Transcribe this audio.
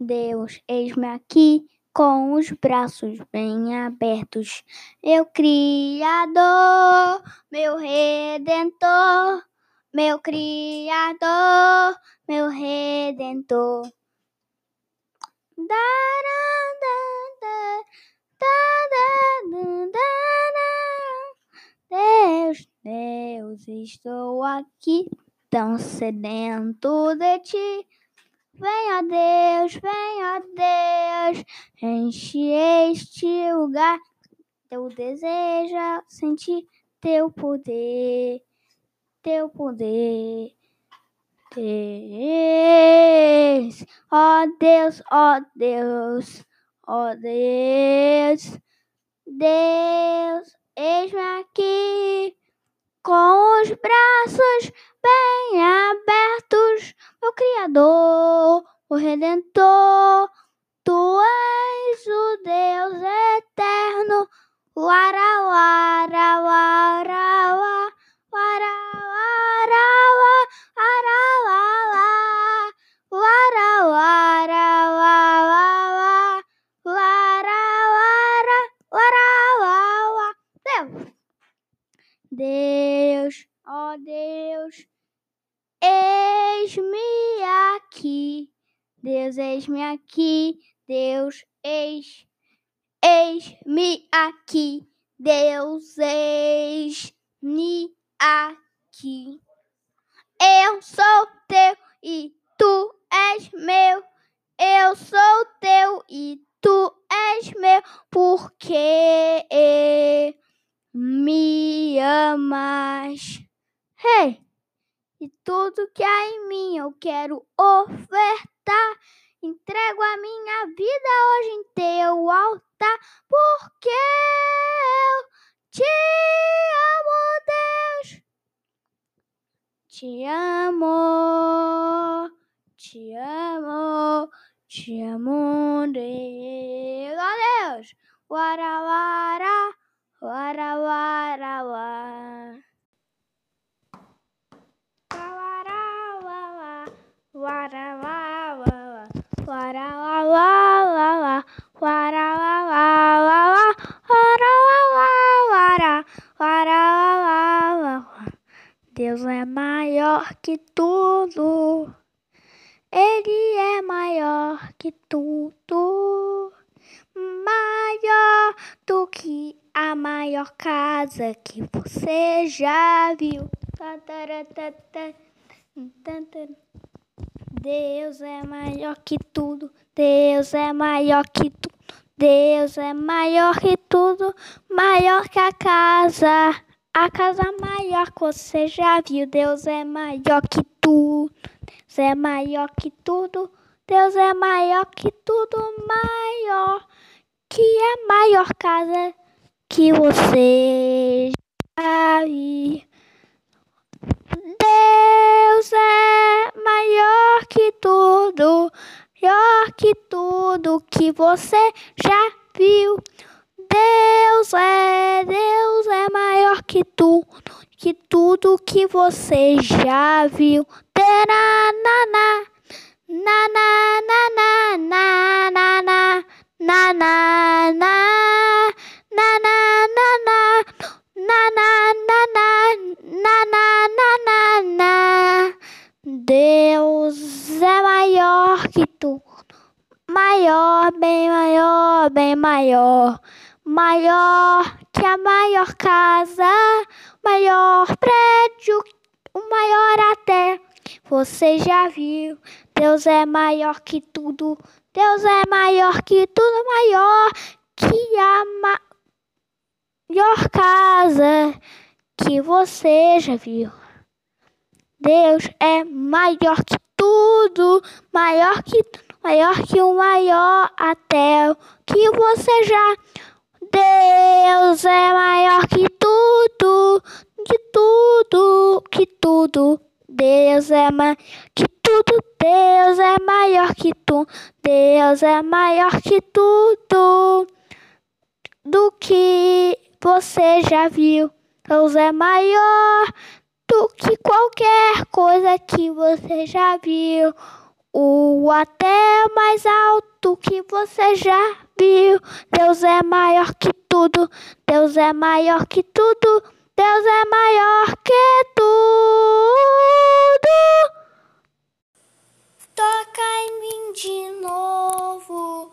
Deus, eis-me aqui com os braços bem abertos. Meu Criador, meu Redentor, meu Criador, meu Redentor. Deus, Deus, estou aqui tão sedento de ti. Venha Deus, venha Deus, enche este lugar. Eu desejo sentir teu poder, teu poder. Deus, ó Deus, ó Deus, ó Deus, Deus, eis-me aqui com os braços bem abertos, meu Criador, o Redentor. Tu és o Deus eterno, wara, wara, wara, wara, wara, wara, wara, wara, wara, wara, wara, wara, wara, Deus, ó Deus, eis-me aqui. Deus, eis-me aqui. Deus, eis, eis-me aqui. Deus, eis-me aqui. Eu sou teu e tu és meu. Eu sou E tudo que há em mim eu quero ofertar. Entrego a minha vida hoje em teu altar, porque eu te amo, Deus. Te amo, te amo, te amo, Deus. Ó Deus. Wara, wara, wara, wara. Deus é maior que tudo. Ele é maior que tudo. Maior do que a maior casa que você já viu. Deus é maior que tudo. Deus é maior que tudo. Deus é maior que tudo. Maior que a casa. A casa maior que você já viu. Deus é maior que tudo. Deus é maior que tudo. Deus é maior que tudo. Maior que a maior casa que você já viu. Deus é maior que tudo, maior que tudo que você já viu. Deus é, Deus é maior que tudo, que tudo que você já viu. Na na na na na na na na na na na na na na na na na na na na maior bem maior bem maior. Maior que a maior casa maior prédio o maior até. Você já viu Deus é maior que tudo. Deus é maior que tudo maior que a maior casa que você já viu. Deus é maior que tudo, maior que maior que o maior até que você já. Deus é maior que tudo, que tudo, que tudo. Deus é maior que tudo, Deus é maior que tudo, Deus é maior que tudo do que você já viu. Deus é maior do que qualquer coisa que você já viu o até é mais alto que você já viu. Deus é maior que tudo, Deus é maior que tudo, Deus é maior que tudo. Toca em mim de novo.